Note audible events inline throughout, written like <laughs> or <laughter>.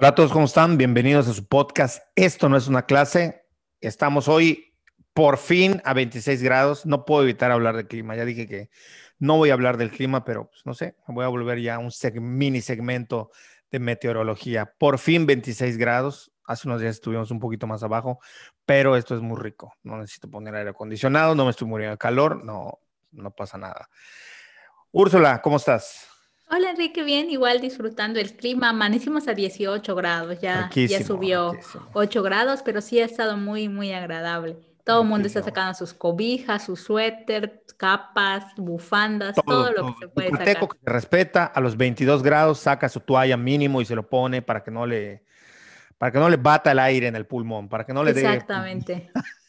Hola a todos, ¿cómo están? Bienvenidos a su podcast. Esto no es una clase. Estamos hoy por fin a 26 grados. No puedo evitar hablar del clima. Ya dije que no voy a hablar del clima, pero pues, no sé, voy a volver ya a un mini segmento de meteorología. Por fin 26 grados. Hace unos días estuvimos un poquito más abajo, pero esto es muy rico. No necesito poner aire acondicionado, no me estoy muriendo de calor, no, no pasa nada. Úrsula, ¿cómo estás? Hola Enrique, bien, igual disfrutando el clima. Amanecimos a 18 grados, ya, ya subió 8 grados, pero sí ha estado muy, muy agradable. Todo el mundo está sacando sus cobijas, sus suéter, capas, bufandas, todo, lo que se puede sacar. que se respeta a los 22 grados saca su toalla mínimo y se lo pone para que no le para que no le bata el aire en el pulmón, para que no le dé Exactamente. <laughs>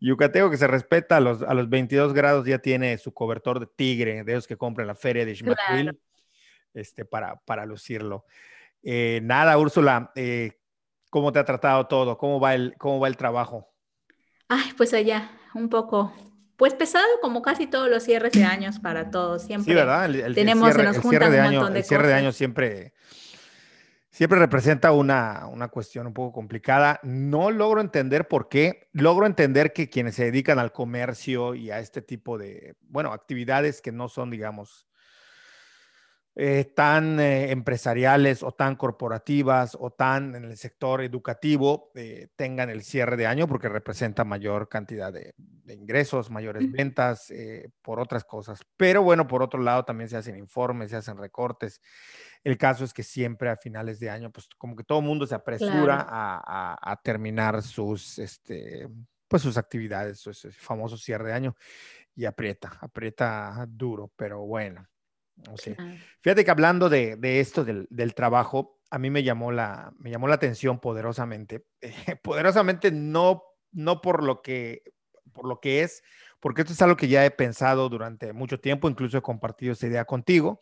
Yucateco que se respeta a los, a los 22 grados ya tiene su cobertor de tigre, de esos que compran en la feria de Ishmael, este, para, para lucirlo. Eh, nada, Úrsula, eh, ¿cómo te ha tratado todo? ¿Cómo va, el, ¿Cómo va el trabajo? Ay, pues allá, un poco, pues pesado como casi todos los cierres de años para todos. Siempre sí, ¿verdad? El, tenemos, cierre, nos de un año, de El cierre de año siempre siempre representa una, una, cuestión un poco complicada. No logro entender por qué. Logro entender que quienes se dedican al comercio y a este tipo de, bueno, actividades que no son, digamos, eh, tan eh, empresariales o tan corporativas o tan en el sector educativo eh, tengan el cierre de año porque representa mayor cantidad de, ingresos, mayores ventas, por otras cosas. Pero bueno, por otro lado también se hacen informes, se hacen recortes. El caso es que siempre a finales de año, pues como que todo el mundo se apresura a, terminar sus, este, pues sus actividades, su famoso cierre de año y aprieta, aprieta duro, pero bueno. Fíjate que hablando de, esto del, trabajo, a mí me llamó la, me llamó la atención poderosamente. <laughs> poderosamente no, no por lo que, por lo que es, porque esto es algo que ya he pensado durante mucho tiempo, incluso he compartido esa idea contigo,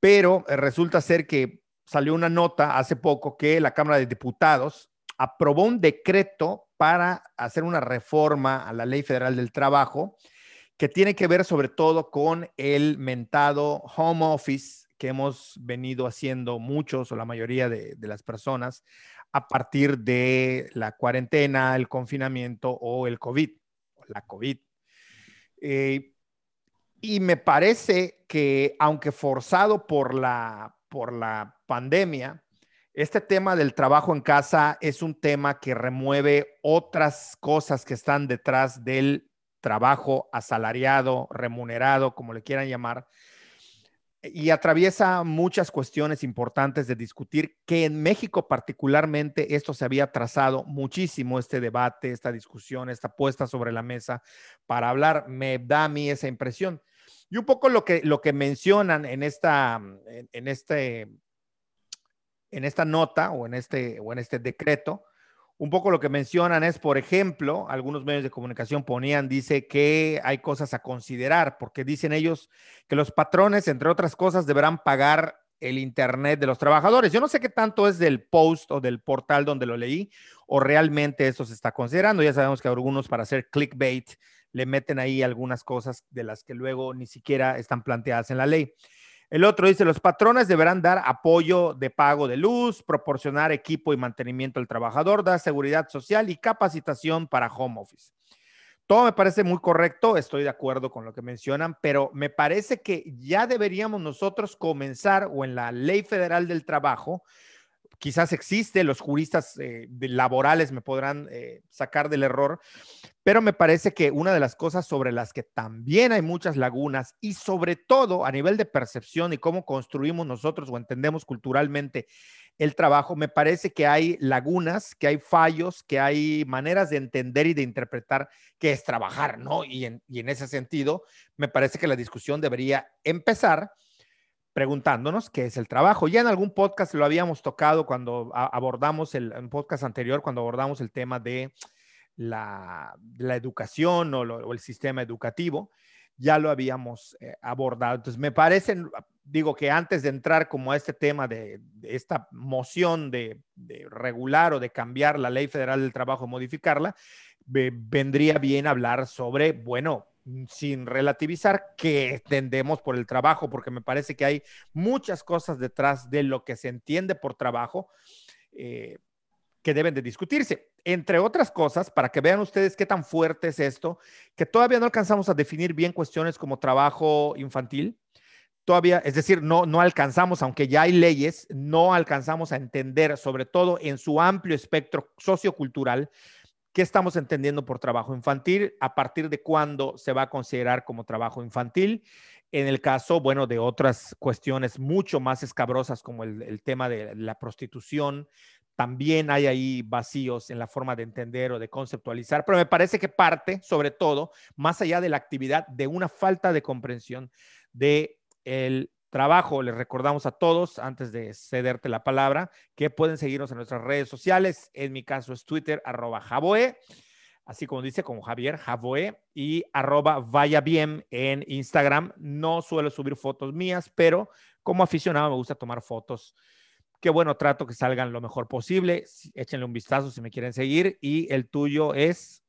pero eh, resulta ser que salió una nota hace poco que la Cámara de Diputados aprobó un decreto para hacer una reforma a la Ley Federal del Trabajo que tiene que ver sobre todo con el mentado home office que hemos venido haciendo muchos o la mayoría de, las personas a partir de la cuarentena, el confinamiento o el COVID, la COVID. Eh, y me parece que aunque forzado por la, por la pandemia, este tema del trabajo en casa es un tema que remueve otras cosas que están detrás del trabajo asalariado, remunerado, como le quieran llamar, y atraviesa muchas cuestiones importantes de discutir, que en México particularmente esto se había trazado muchísimo, este debate, esta discusión, esta puesta sobre la mesa para hablar, me da a mí esa impresión. Y un poco lo que, lo que mencionan en esta, en, este, en esta nota o en este, o en este decreto, un poco lo que mencionan es, por ejemplo, algunos medios de comunicación ponían, dice que hay cosas a considerar, porque dicen ellos que los patrones, entre otras cosas, deberán pagar el Internet de los trabajadores. Yo no sé qué tanto es del post o del portal donde lo leí o realmente eso se está considerando. Ya sabemos que algunos para hacer clickbait le meten ahí algunas cosas de las que luego ni siquiera están planteadas en la ley. El otro dice, los patrones deberán dar apoyo de pago de luz, proporcionar equipo y mantenimiento al trabajador, dar seguridad social y capacitación para home office. Todo me parece muy correcto, estoy de acuerdo con lo que mencionan, pero me parece que ya deberíamos nosotros comenzar o en la ley federal del trabajo quizás existe, los juristas eh, laborales me podrán eh, sacar del error, pero me parece que una de las cosas sobre las que también hay muchas lagunas y sobre todo a nivel de percepción y cómo construimos nosotros o entendemos culturalmente el trabajo, me parece que hay lagunas, que hay fallos, que hay maneras de entender y de interpretar qué es trabajar, ¿no? Y en, y en ese sentido, me parece que la discusión debería empezar preguntándonos qué es el trabajo. Ya en algún podcast lo habíamos tocado cuando abordamos el podcast anterior, cuando abordamos el tema de la, educación o, el sistema educativo, ya lo habíamos eh, abordado. Entonces, me parece, digo que antes de entrar como a este tema de, esta moción de, regular o de cambiar la ley federal del trabajo, modificarla, vendría bien hablar sobre, bueno, sin relativizar que entendemos por el trabajo, porque me parece que hay muchas cosas detrás de lo que se entiende por trabajo eh, que deben de discutirse. Entre otras cosas, para que vean ustedes qué tan fuerte es esto, que todavía no alcanzamos a definir bien cuestiones como trabajo infantil, todavía, es decir, no, no alcanzamos, aunque ya hay leyes, no alcanzamos a entender, sobre todo en su amplio espectro sociocultural, qué estamos entendiendo por trabajo infantil, a partir de cuándo se va a considerar como trabajo infantil. En el caso, bueno, de otras cuestiones mucho más escabrosas como el, tema de la prostitución, también hay ahí vacíos en la forma de entender o de conceptualizar, pero me parece que parte, sobre todo, más allá de la actividad, de una falta de comprensión de el trabajo. Les recordamos a todos, antes de cederte la palabra, que pueden seguirnos en nuestras redes sociales. En mi caso es Twitter, arroba Javoe, así como dice, como Javier Javoe, y arroba Vaya Bien en Instagram. No suelo subir fotos mías, pero como aficionado me gusta tomar fotos. Qué bueno, trato que salgan lo mejor posible. Échenle un vistazo si me quieren seguir. Y el tuyo es.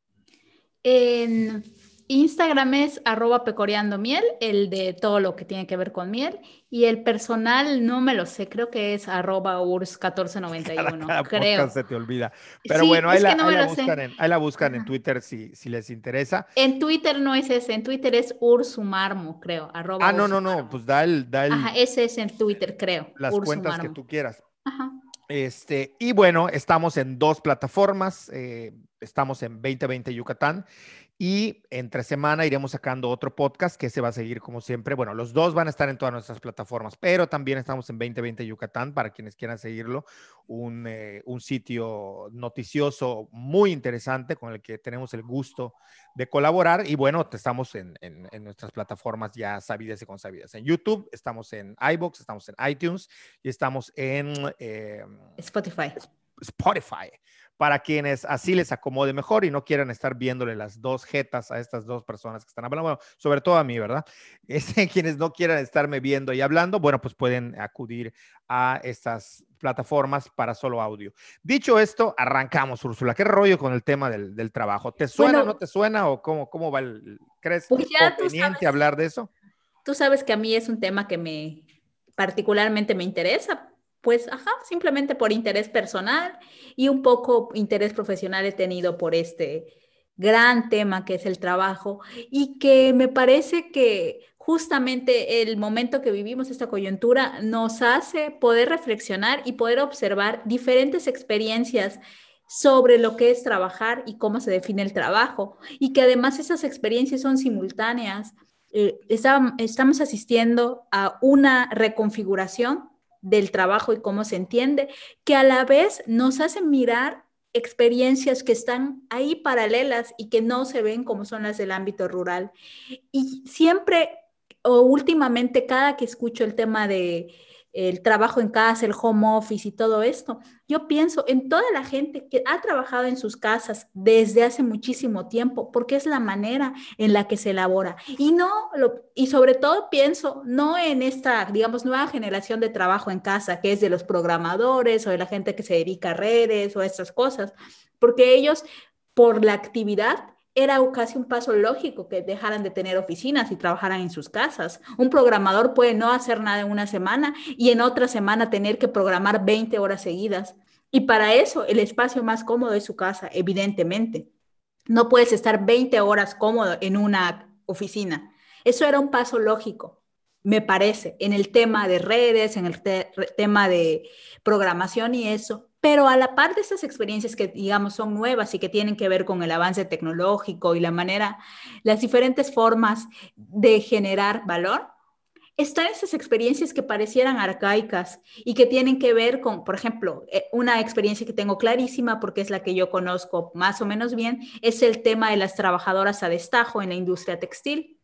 En Instagram es arroba pecoreando miel, el de todo lo que tiene que ver con miel. Y el personal no me lo sé, creo que es arroba urs1491. creo. se te olvida. Pero bueno, ahí, la, buscan, en, Twitter si, si les interesa. En Twitter no es ese, en Twitter es ursumarmo, creo. ah, no, no, no, pues da el, da Ajá, ese es en Twitter, creo. Las cuentas que tú quieras. Ajá. Este, y bueno, estamos en dos plataformas. Eh, estamos en 2020 Yucatán y entre semana iremos sacando otro podcast que se va a seguir como siempre. Bueno, los dos van a estar en todas nuestras plataformas, pero también estamos en 2020 Yucatán para quienes quieran seguirlo. Un, eh, un sitio noticioso muy interesante con el que tenemos el gusto de colaborar. Y bueno, estamos en, en, nuestras plataformas ya sabidas y consabidas. En YouTube, estamos en iBox, estamos en iTunes y estamos en eh, Spotify. Spotify para quienes así les acomode mejor y no quieran estar viéndole las dos jetas a estas dos personas que están hablando, bueno, sobre todo a mí, ¿verdad? <laughs> Este, quienes no quieran estarme viendo y hablando, bueno, pues pueden acudir a estas plataformas para solo audio. Dicho esto, arrancamos, Úrsula. ¿Qué rollo con el tema del, trabajo? ¿Te suena o no te suena o cómo, cómo va el... ¿Crees pues conveniente hablar de eso? Tú sabes que a mí es un tema que me particularmente me interesa pues, ajá, simplemente por interés personal y un poco interés profesional he tenido por este gran tema que es el trabajo y que me parece que justamente el momento que vivimos, esta coyuntura, nos hace poder reflexionar y poder observar diferentes experiencias sobre lo que es trabajar y cómo se define el trabajo y que además esas experiencias son simultáneas. Eh, estamos asistiendo a una reconfiguración del trabajo y cómo se entiende, que a la vez nos hacen mirar experiencias que están ahí paralelas y que no se ven como son las del ámbito rural. Y siempre o últimamente, cada que escucho el tema de el trabajo en casa, el home office y todo esto, yo pienso en toda la gente que ha trabajado en sus casas desde hace muchísimo tiempo, porque es la manera en la que se elabora. Y no y sobre todo pienso no en esta, digamos, nueva generación de trabajo en casa, que es de los programadores o de la gente que se dedica a redes o a estas cosas, porque ellos por la actividad era casi un paso lógico que dejaran de tener oficinas y trabajaran en sus casas. Un programador puede no hacer nada en una semana y en otra semana tener que programar 20 horas seguidas. Y para eso el espacio más cómodo es su casa, evidentemente. No puedes estar 20 horas cómodo en una oficina. Eso era un paso lógico, me parece, en el tema de redes, en el tema de programación y eso. Pero a la par de estas experiencias que, digamos, son nuevas y que tienen que ver con el avance tecnológico y la manera, las diferentes formas de generar valor, están esas experiencias que parecieran arcaicas y que tienen que ver con, por ejemplo, eh, una experiencia que tengo clarísima porque es la que yo conozco más o menos bien, es el tema de las trabajadoras a destajo en la industria textil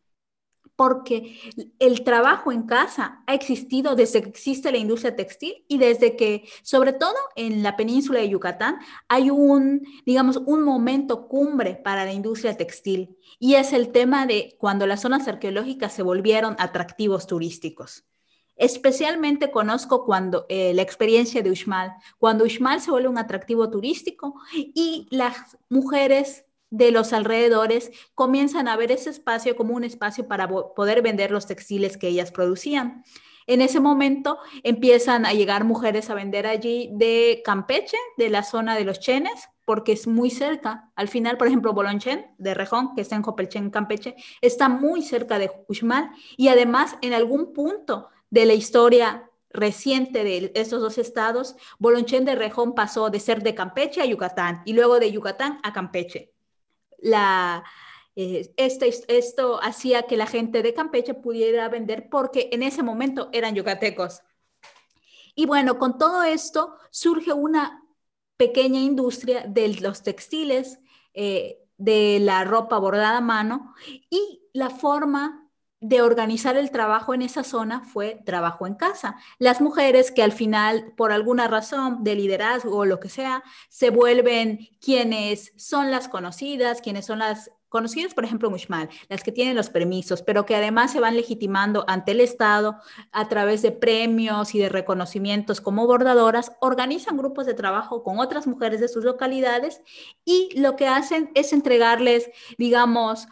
porque el trabajo en casa ha existido desde que existe la industria textil y desde que, sobre todo en la península de Yucatán, hay un, digamos, un momento cumbre para la industria textil y es el tema de cuando las zonas arqueológicas se volvieron atractivos turísticos. Especialmente conozco cuando eh, la experiencia de Uxmal, cuando Uxmal se vuelve un atractivo turístico y las mujeres de los alrededores comienzan a ver ese espacio como un espacio para poder vender los textiles que ellas producían. En ese momento empiezan a llegar mujeres a vender allí de Campeche, de la zona de los Chenes, porque es muy cerca. Al final, por ejemplo, Bolonchen de Rejón, que está en Jopelchen, Campeche, está muy cerca de Uxmal y además en algún punto de la historia reciente de estos dos estados, Bolonchen de Rejón pasó de ser de Campeche a Yucatán y luego de Yucatán a Campeche. La, eh, este, esto hacía que la gente de Campeche pudiera vender porque en ese momento eran yucatecos. Y bueno, con todo esto surge una pequeña industria de los textiles, eh, de la ropa bordada a mano y la forma de organizar el trabajo en esa zona fue trabajo en casa. Las mujeres que al final, por alguna razón de liderazgo o lo que sea, se vuelven quienes son las conocidas, quienes son las conocidas, por ejemplo, Mushmal, las que tienen los permisos, pero que además se van legitimando ante el Estado a través de premios y de reconocimientos como bordadoras, organizan grupos de trabajo con otras mujeres de sus localidades y lo que hacen es entregarles, digamos,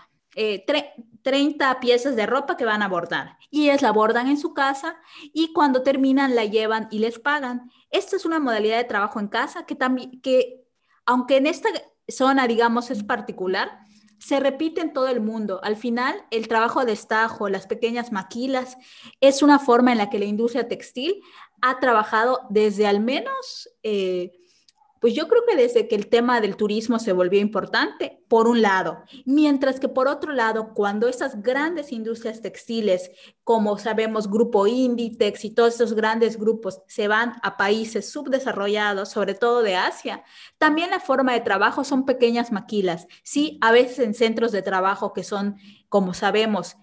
30 eh, piezas de ropa que van a bordar y ellas la bordan en su casa y cuando terminan la llevan y les pagan. Esta es una modalidad de trabajo en casa que también, que aunque en esta zona, digamos, es particular, se repite en todo el mundo. Al final, el trabajo de estajo, las pequeñas maquilas, es una forma en la que la industria textil ha trabajado desde al menos eh, pues yo creo que desde que el tema del turismo se volvió importante, por un lado, mientras que por otro lado, cuando esas grandes industrias textiles, como sabemos, Grupo Inditex y todos esos grandes grupos se van a países subdesarrollados, sobre todo de Asia, también la forma de trabajo son pequeñas maquilas, sí, a veces en centros de trabajo que son, como sabemos,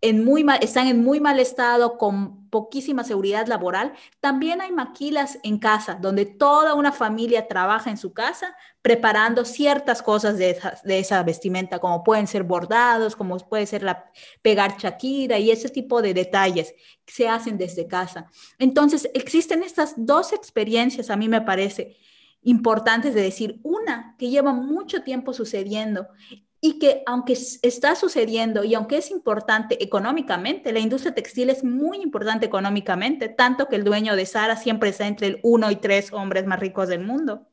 en muy están en muy mal estado, con poquísima seguridad laboral. También hay maquilas en casa, donde toda una familia trabaja en su casa preparando ciertas cosas de esa, vestimenta, como pueden ser bordados, como puede ser la, pegar chaquira y ese tipo de detalles que se hacen desde casa. Entonces, existen estas dos experiencias, a mí me parece, importantes de decir. Una que lleva mucho tiempo sucediendo y que aunque está sucediendo y aunque es importante económicamente, la industria textil es muy importante económicamente, tanto que el dueño de Sara siempre está entre el uno y tres hombres más ricos del mundo.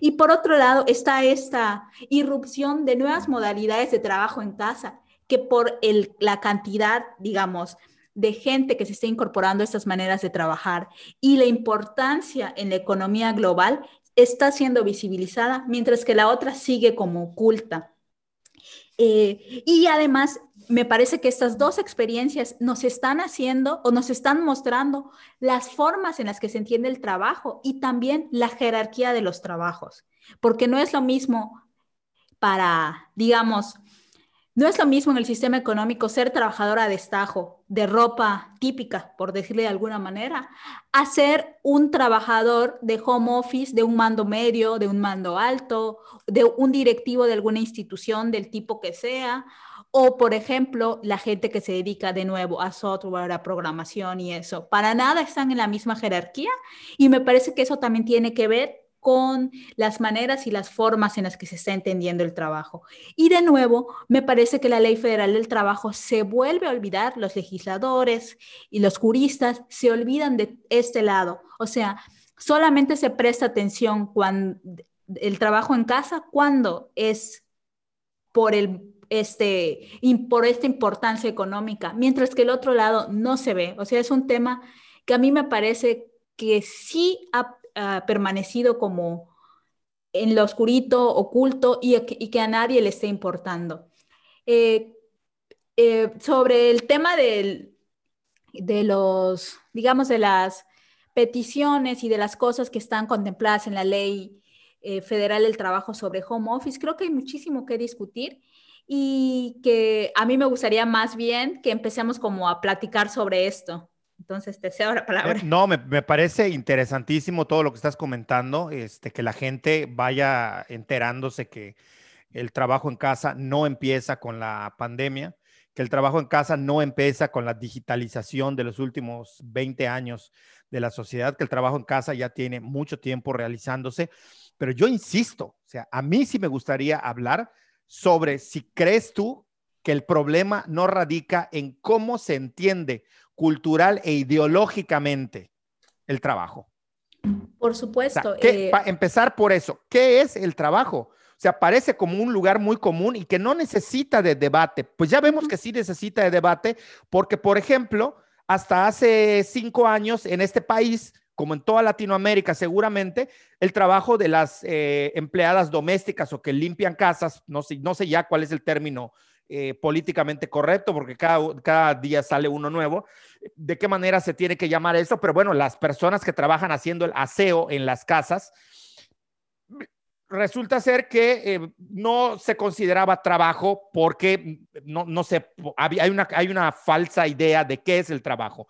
Y por otro lado está esta irrupción de nuevas modalidades de trabajo en casa, que por el, la cantidad, digamos, de gente que se está incorporando a estas maneras de trabajar y la importancia en la economía global está siendo visibilizada, mientras que la otra sigue como oculta. Eh, y además, me parece que estas dos experiencias nos están haciendo o nos están mostrando las formas en las que se entiende el trabajo y también la jerarquía de los trabajos, porque no es lo mismo para, digamos, no es lo mismo en el sistema económico ser trabajadora de destajo, de ropa típica, por decirle de alguna manera, a ser un trabajador de home office, de un mando medio, de un mando alto, de un directivo de alguna institución del tipo que sea, o por ejemplo, la gente que se dedica de nuevo a software, a programación y eso. Para nada están en la misma jerarquía y me parece que eso también tiene que ver con las maneras y las formas en las que se está entendiendo el trabajo. Y de nuevo, me parece que la Ley Federal del Trabajo se vuelve a olvidar, los legisladores y los juristas se olvidan de este lado. O sea, solamente se presta atención cuando el trabajo en casa cuando es por el este, por esta importancia económica, mientras que el otro lado no se ve. O sea, es un tema que a mí me parece que sí ha permanecido como en lo oscurito, oculto y, que a nadie le esté importando. Eh, eh, sobre el tema de los, digamos, de las peticiones y de las cosas que están contempladas en la ley eh, federal del trabajo sobre home office, creo que hay muchísimo que discutir y que a mí me gustaría más bien que empecemos como a platicar sobre esto. Entonces, te cedo la palabra. Eh, no, me, parece interesantísimo todo lo que estás comentando, este, que la gente vaya enterándose que el trabajo en casa no empieza con la pandemia, que el trabajo en casa no empieza con la digitalización de los últimos 20 años de la sociedad, que el trabajo en casa ya tiene mucho tiempo realizándose. Pero yo insisto, o sea, a mí sí me gustaría hablar sobre si crees tú que el problema no radica en cómo se entiende cultural e ideológicamente el trabajo. Por supuesto. Eh, empezar por eso, ¿qué es el trabajo? O sea, parece como un lugar muy común y que no necesita de debate. Pues ya vemos que sí necesita de debate, porque, por ejemplo, hasta hace cinco años en este país, como en toda Latinoamérica seguramente, el trabajo de las eh, empleadas domésticas o que limpian casas, no sé, no sé ya cuál es el término eh, políticamente correcto, porque cada, cada día sale uno nuevo, de qué manera se tiene que llamar eso, pero bueno, las personas que trabajan haciendo el aseo en las casas, resulta ser que eh, no se consideraba trabajo porque no, no sé, hay una, hay una falsa idea de qué es el trabajo.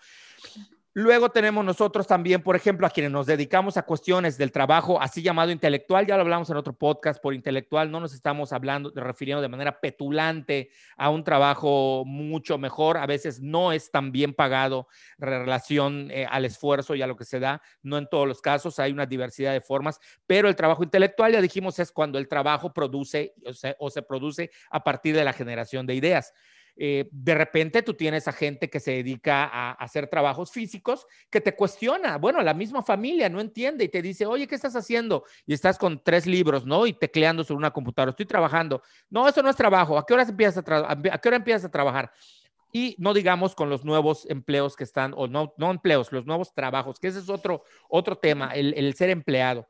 Luego tenemos nosotros también, por ejemplo, a quienes nos dedicamos a cuestiones del trabajo así llamado intelectual, ya lo hablamos en otro podcast, por intelectual no nos estamos hablando, refiriendo de manera petulante a un trabajo mucho mejor, a veces no es tan bien pagado en relación eh, al esfuerzo y a lo que se da, no en todos los casos, hay una diversidad de formas, pero el trabajo intelectual, ya dijimos, es cuando el trabajo produce o se produce a partir de la generación de ideas. Eh, de repente tú tienes a gente que se dedica a, hacer trabajos físicos que te cuestiona, bueno, la misma familia no entiende y te dice, oye, ¿qué estás haciendo? Y estás con tres libros, ¿no? Y tecleando sobre una computadora, estoy trabajando. No, eso no es trabajo. ¿A qué hora empiezas a, ¿a qué hora empiezas a trabajar? Y no digamos con los nuevos empleos que están, o no, no empleos, los nuevos trabajos, que ese es otro, otro tema, el, el ser empleado.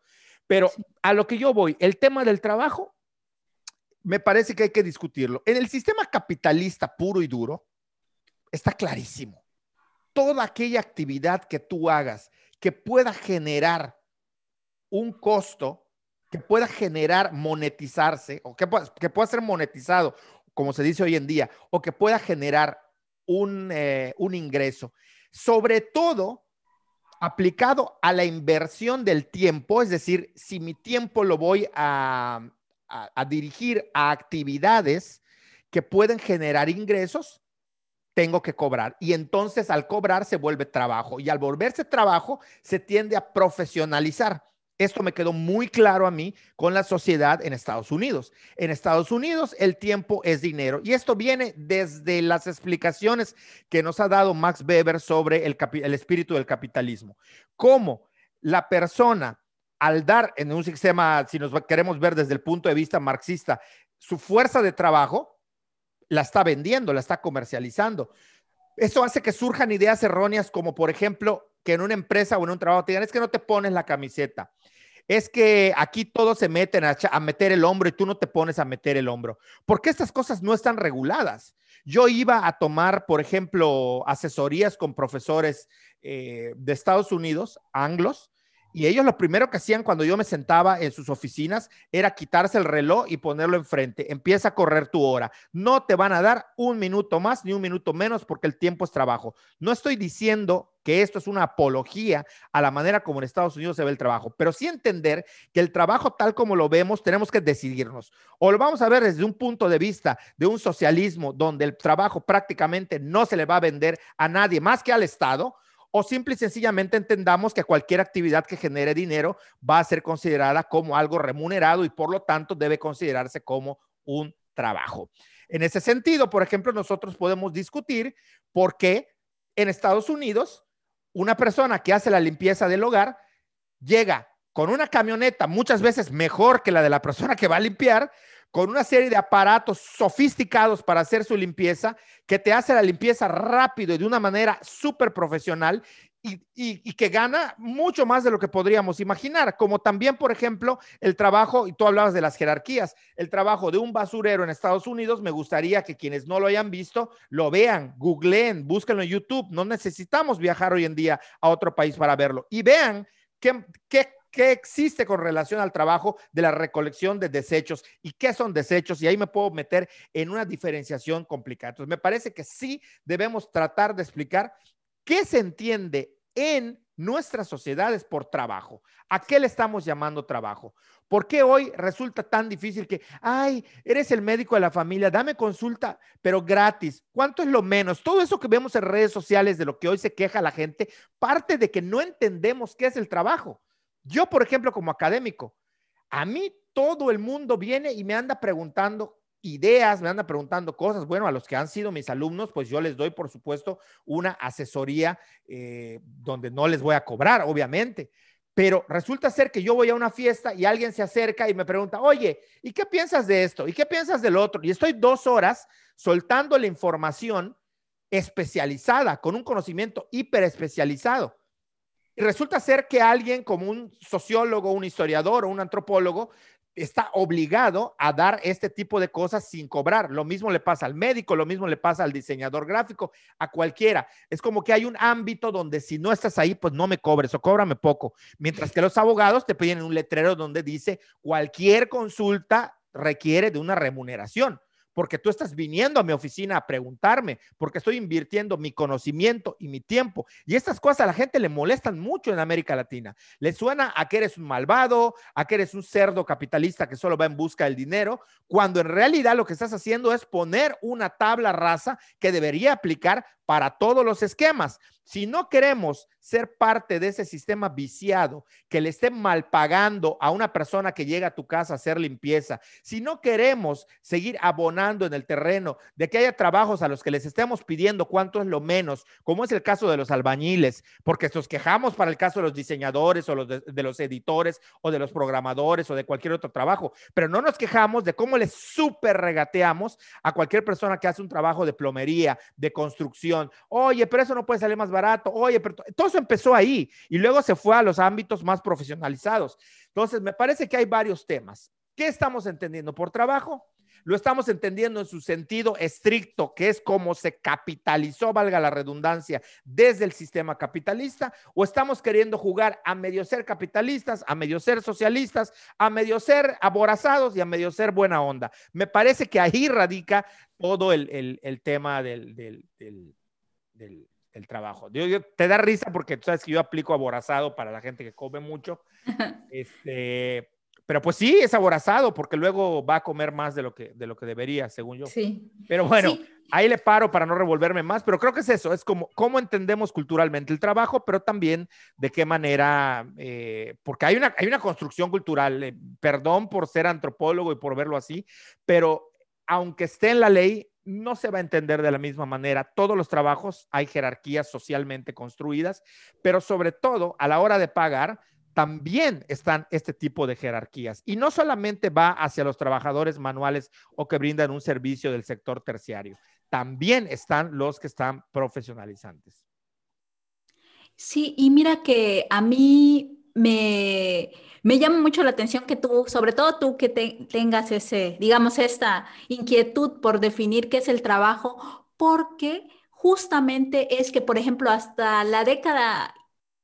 Pero a lo que yo voy, el tema del trabajo me parece que hay que discutirlo. En el sistema capitalista puro y duro, está clarísimo. Toda aquella actividad que tú hagas que pueda generar un costo, que pueda generar monetizarse, o que, que pueda ser monetizado, como se dice hoy en día, o que pueda generar un, eh, un ingreso, sobre todo aplicado a la inversión del tiempo, es decir, si mi tiempo lo voy a, a, dirigir a actividades que pueden generar ingresos, tengo que cobrar. Y entonces al cobrar se vuelve trabajo. Y al volverse trabajo, se tiende a profesionalizar. Esto me quedó muy claro a mí con la sociedad en Estados Unidos. En Estados Unidos el tiempo es dinero. Y esto viene desde las explicaciones que nos ha dado Max Weber sobre el, el espíritu del capitalismo. Cómo la persona al dar en un sistema, si nos queremos ver desde el punto de vista marxista, su fuerza de trabajo, la está vendiendo, la está comercializando. Eso hace que surjan ideas erróneas como, por ejemplo, que en una empresa o en un trabajo te digan, es que no te pones la camiseta. Es que aquí todos se meten a, meter el hombro y tú no te pones a meter el hombro. Porque estas cosas no están reguladas. Yo iba a tomar, por ejemplo, asesorías con profesores eh, de Estados Unidos, anglos, y ellos lo primero que hacían cuando yo me sentaba en sus oficinas era quitarse el reloj y ponerlo enfrente. Empieza a correr tu hora. No te van a dar un minuto más ni un minuto menos porque el tiempo es trabajo. No estoy diciendo que esto es una apología a la manera como en Estados Unidos se ve el trabajo, pero sí entender que el trabajo tal como lo vemos tenemos que decidirnos. O lo vamos a ver desde un punto de vista de un socialismo donde el trabajo prácticamente no se le va a vender a nadie más que al Estado o simple y sencillamente entendamos que cualquier actividad que genere dinero va a ser considerada como algo remunerado y por lo tanto debe considerarse como un trabajo. En ese sentido, por ejemplo, nosotros podemos discutir por qué en Estados Unidos una persona que hace la limpieza del hogar llega con una camioneta muchas veces mejor que la de la persona que va a limpiar, con una serie de aparatos sofisticados para hacer su limpieza, que te hace la limpieza rápido y de una manera súper profesional y, que gana mucho más de lo que podríamos imaginar, como también, por ejemplo, el trabajo, y tú hablabas de las jerarquías, el trabajo de un basurero en Estados Unidos, me gustaría que quienes no lo hayan visto, lo vean, googleen, búsquenlo en YouTube, no necesitamos viajar hoy en día a otro país para verlo. Y vean qué, qué qué existe con relación al trabajo de la recolección de desechos y qué son desechos. Y ahí me puedo meter en una diferenciación complicada. Entonces, me parece que sí debemos tratar de explicar qué se entiende en nuestras sociedades por trabajo. ¿A qué le estamos llamando trabajo? ¿Por qué hoy resulta tan difícil que, ay, eres el médico de la familia, dame consulta, pero gratis? ¿Cuánto es lo menos? Todo eso que vemos en redes sociales de lo que hoy se queja la gente, parte de que no entendemos qué es el trabajo. Yo, por ejemplo, como académico, a mí todo el mundo viene y me anda preguntando ideas, me anda preguntando cosas. Bueno, a los que han sido mis alumnos, pues yo les doy, por supuesto, una asesoría eh, donde no les voy a cobrar, obviamente. Pero resulta ser que yo voy a una fiesta y alguien se acerca y me pregunta, oye, ¿y qué piensas de esto? ¿Y qué piensas del otro? Y estoy dos horas soltando la información especializada, con un conocimiento hiper especializado. Y resulta ser que alguien como un sociólogo, un historiador o un antropólogo está obligado a dar este tipo de cosas sin cobrar. Lo mismo le pasa al médico, lo mismo le pasa al diseñador gráfico, a cualquiera. Es como que hay un ámbito donde si no estás ahí, pues no me cobres o cóbrame poco. Mientras que los abogados te piden un letrero donde dice cualquier consulta requiere de una remuneración porque tú estás viniendo a mi oficina a preguntarme, porque estoy invirtiendo mi conocimiento y mi tiempo. Y estas cosas a la gente le molestan mucho en América Latina. Le suena a que eres un malvado, a que eres un cerdo capitalista que solo va en busca del dinero, cuando en realidad lo que estás haciendo es poner una tabla rasa que debería aplicar para todos los esquemas. Si no queremos ser parte de ese sistema viciado que le esté mal pagando a una persona que llega a tu casa a hacer limpieza, si no queremos seguir abonando en el terreno de que haya trabajos a los que les estemos pidiendo cuánto es lo menos, como es el caso de los albañiles, porque nos quejamos para el caso de los diseñadores o los de, de los editores o de los programadores o de cualquier otro trabajo, pero no nos quejamos de cómo les súper regateamos a cualquier persona que hace un trabajo de plomería, de construcción. Oye, pero eso no puede salir más barato. Oye, pero todo eso empezó ahí y luego se fue a los ámbitos más profesionalizados. Entonces, me parece que hay varios temas. ¿Qué estamos entendiendo por trabajo? lo estamos entendiendo en su sentido estricto, que es como se capitalizó, valga la redundancia, desde el sistema capitalista, o estamos queriendo jugar a medio ser capitalistas, a medio ser socialistas, a medio ser aborazados y a medio ser buena onda. Me parece que ahí radica todo el, tema del, el trabajo. te da risa porque tú sabes que yo aplico aborazado para la gente que come mucho. <laughs> Este, pero pues sí, es aborazado porque luego va a comer más de lo que, de lo que debería, según yo. Sí. Pero bueno, ahí le paro para no revolverme más, pero creo que es eso, es como cómo entendemos culturalmente el trabajo, pero también de qué manera, eh, porque hay una, hay una construcción cultural, eh, perdón por ser antropólogo y por verlo así, pero aunque esté en la ley, no se va a entender de la misma manera. Todos los trabajos hay jerarquías socialmente construidas, pero sobre todo a la hora de pagar, también están este tipo de jerarquías. Y no solamente va hacia los trabajadores manuales o que brindan un servicio del sector terciario, también están los que están profesionalizantes. Sí, y mira que a mí me, me llama mucho la atención que tú, sobre todo tú que tengas ese, digamos, esta inquietud por definir qué es el trabajo, porque justamente es que, por ejemplo, hasta la década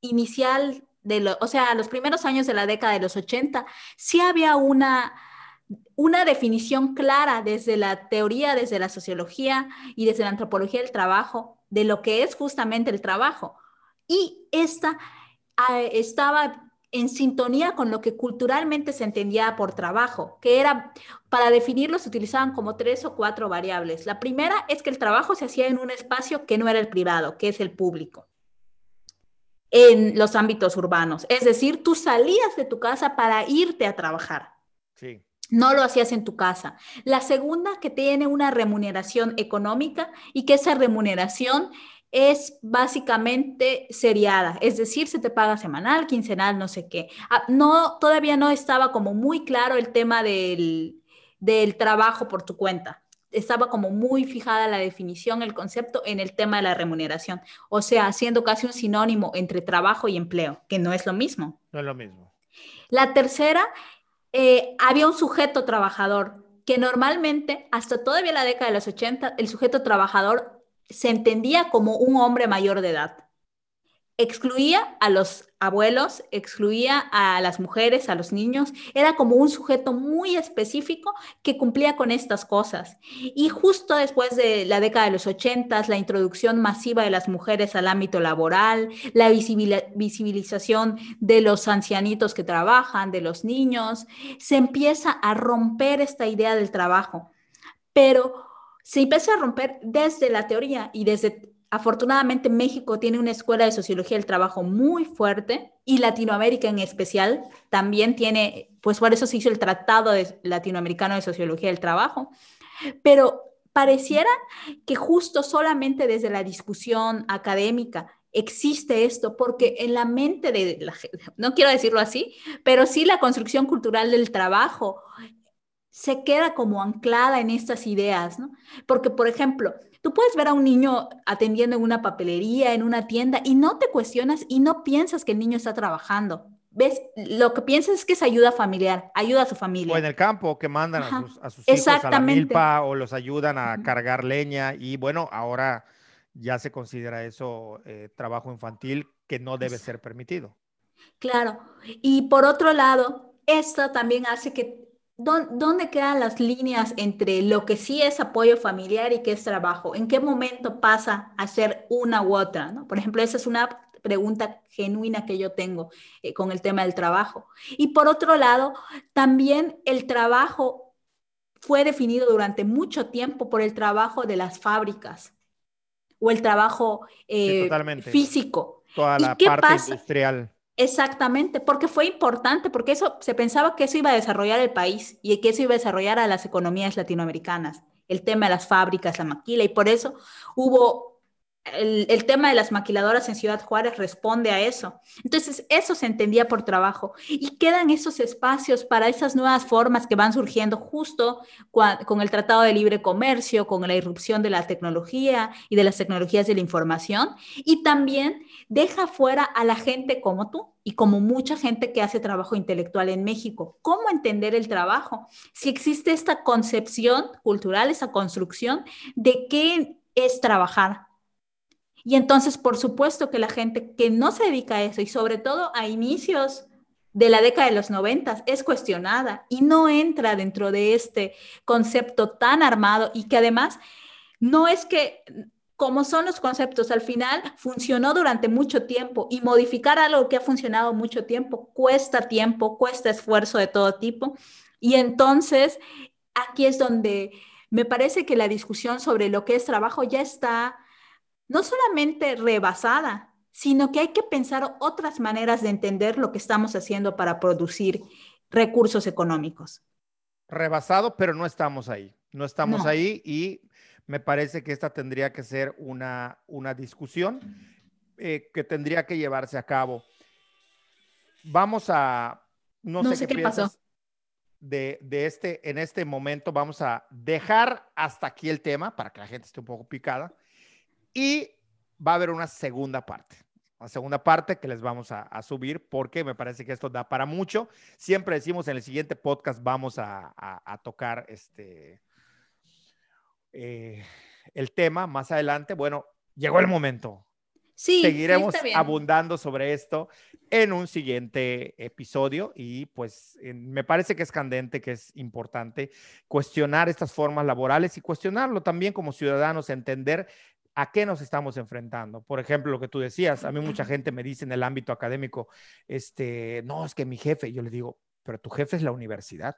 inicial de lo, o sea, los primeros años de la década de los 80, sí había una, una definición clara desde la teoría, desde la sociología y desde la antropología del trabajo de lo que es justamente el trabajo. Y esta estaba en sintonía con lo que culturalmente se entendía por trabajo, que era, para definirlo se utilizaban como tres o cuatro variables. La primera es que el trabajo se hacía en un espacio que no era el privado, que es el público, en los ámbitos urbanos. Es decir, tú salías de tu casa para irte a trabajar. Sí. No lo hacías en tu casa. La segunda, que tiene una remuneración económica y que esa remuneración es básicamente seriada, es decir, se te paga semanal, quincenal, no sé qué. Ah, no, todavía no estaba como muy claro el tema del, del trabajo por tu cuenta. Estaba como muy fijada la definición, el concepto en el tema de la remuneración. O sea, siendo casi un sinónimo entre trabajo y empleo, que no es lo mismo. No es lo mismo. La tercera, eh, había un sujeto trabajador que normalmente, hasta todavía la década de los 80, el sujeto trabajador se entendía como un hombre mayor de edad. excluía a los abuelos, excluía a las mujeres, a los niños, era como un sujeto muy específico que cumplía con estas cosas. Y justo después de la década de los ochentas, la introducción masiva de las mujeres al ámbito laboral, la visibilización de los ancianitos que trabajan, de los niños, se empieza a romper esta idea del trabajo. Pero se empieza a romper desde la teoría y desde Afortunadamente México tiene una escuela de sociología del trabajo muy fuerte y Latinoamérica en especial también tiene, pues por eso se hizo el Tratado Latinoamericano de Sociología del Trabajo. Pero pareciera que justo solamente desde la discusión académica existe esto, porque en la mente de la gente, no quiero decirlo así, pero sí la construcción cultural del trabajo se queda como anclada en estas ideas, ¿no? Porque, por ejemplo, Tú puedes ver a un niño atendiendo en una papelería, en una tienda, y no te cuestionas y no piensas que el niño está trabajando. ¿Ves? Lo que piensas es que es ayuda familiar, ayuda a su familia. O en el campo, que mandan a sus, a sus hijos a la milpa o los ayudan a cargar leña. Y bueno, ahora ya se considera eso eh, trabajo infantil que no debe ser permitido. Claro. Y por otro lado, esto también hace que ¿Dónde quedan las líneas entre lo que sí es apoyo familiar y qué es trabajo? ¿En qué momento pasa a ser una u otra? Por ejemplo, esa es una pregunta genuina que yo tengo eh, con el tema del trabajo. Y por otro lado, también el trabajo fue definido durante mucho tiempo por el trabajo de las fábricas o el trabajo eh, físico. Toda la parte industrial. Exactamente, porque fue importante, porque eso se pensaba que eso iba a desarrollar el país y que eso iba a desarrollar a las economías latinoamericanas, el tema de las fábricas, la maquila, y por eso hubo el, tema de las maquiladoras en Ciudad Juárez responde a eso. Entonces, eso se entendía por trabajo. Y quedan esos espacios para esas nuevas formas que van surgiendo justo con el Tratado de Libre Comercio, con la irrupción de la tecnología y de las tecnologías de la información. Y también deja fuera a la gente como tú y como mucha gente que hace trabajo intelectual en México. ¿Cómo entender el trabajo? Si existe esta concepción cultural, esa construcción de qué es trabajar y entonces, por supuesto que la gente que no se dedica a eso y sobre todo a inicios de la década de los noventas es cuestionada y no entra dentro de este concepto tan armado y que además no es que como son los conceptos, al final funcionó durante mucho tiempo y modificar algo que ha funcionado mucho tiempo cuesta tiempo, cuesta esfuerzo de todo tipo. Y entonces aquí es donde me parece que la discusión sobre lo que es trabajo ya está no solamente rebasada, sino que hay que pensar otras maneras de entender lo que estamos haciendo para producir recursos económicos. Rebasado, pero no estamos ahí. No estamos ahí y me parece que esta tendría que ser una, una discusión eh, que tendría que llevarse a cabo. Vamos a, no, sé, qué, pasó. De, de, este, en este momento vamos a dejar hasta aquí el tema para que la gente esté un poco picada y va a haber una segunda parte. Una segunda parte que les vamos a, subir porque me parece que esto da para mucho. Siempre decimos en el siguiente podcast vamos a, tocar este, eh, el tema más adelante. Bueno, llegó el momento. Sí, Seguiremos abundando sobre esto en un siguiente episodio y pues me parece que es candente, que es importante cuestionar estas formas laborales y cuestionarlo también como ciudadanos, entender a qué nos estamos enfrentando. Por ejemplo, lo que tú decías, a mí mucha gente me dice en el ámbito académico, este, no, es que mi jefe, yo le digo, pero tu jefe es la universidad,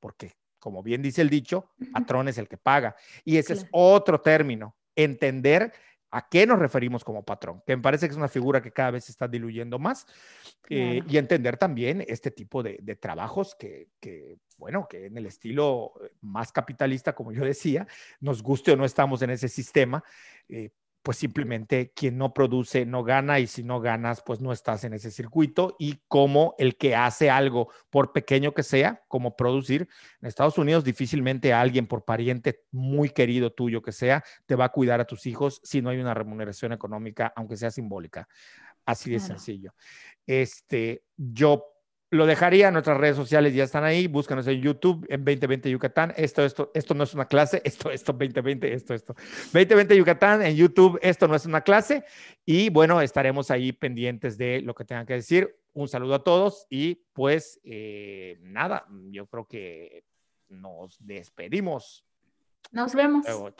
porque como bien dice el dicho, patrón es el que paga. Y ese es otro término, entender a qué nos referimos como patrón, que me parece que es una figura que cada vez se está diluyendo más, eh, y entender también este tipo de, trabajos que, bueno, que en el estilo más capitalista, como yo decía, nos guste o no estamos en ese sistema, eh, pues simplemente quien no produce no gana y si no ganas, pues no estás en ese circuito y como el que hace algo, por pequeño que sea, como producir, en Estados Unidos difícilmente alguien, por pariente muy querido tuyo que sea, te va a cuidar a tus hijos si no hay una remuneración económica, aunque sea simbólica. Así de sencillo. Este, yo lo dejaría, nuestras redes sociales ya están ahí, búscanos en YouTube en 2020 Yucatán. Esto, esto, esto no es una clase, <laughs> esto, esto, 2020, esto, esto. 2020 Yucatán en YouTube, esto no es una clase. Y bueno, estaremos ahí pendientes de lo que tengan que decir. Un saludo a todos y pues eh, nada, yo creo que nos despedimos. Nos vemos. chao.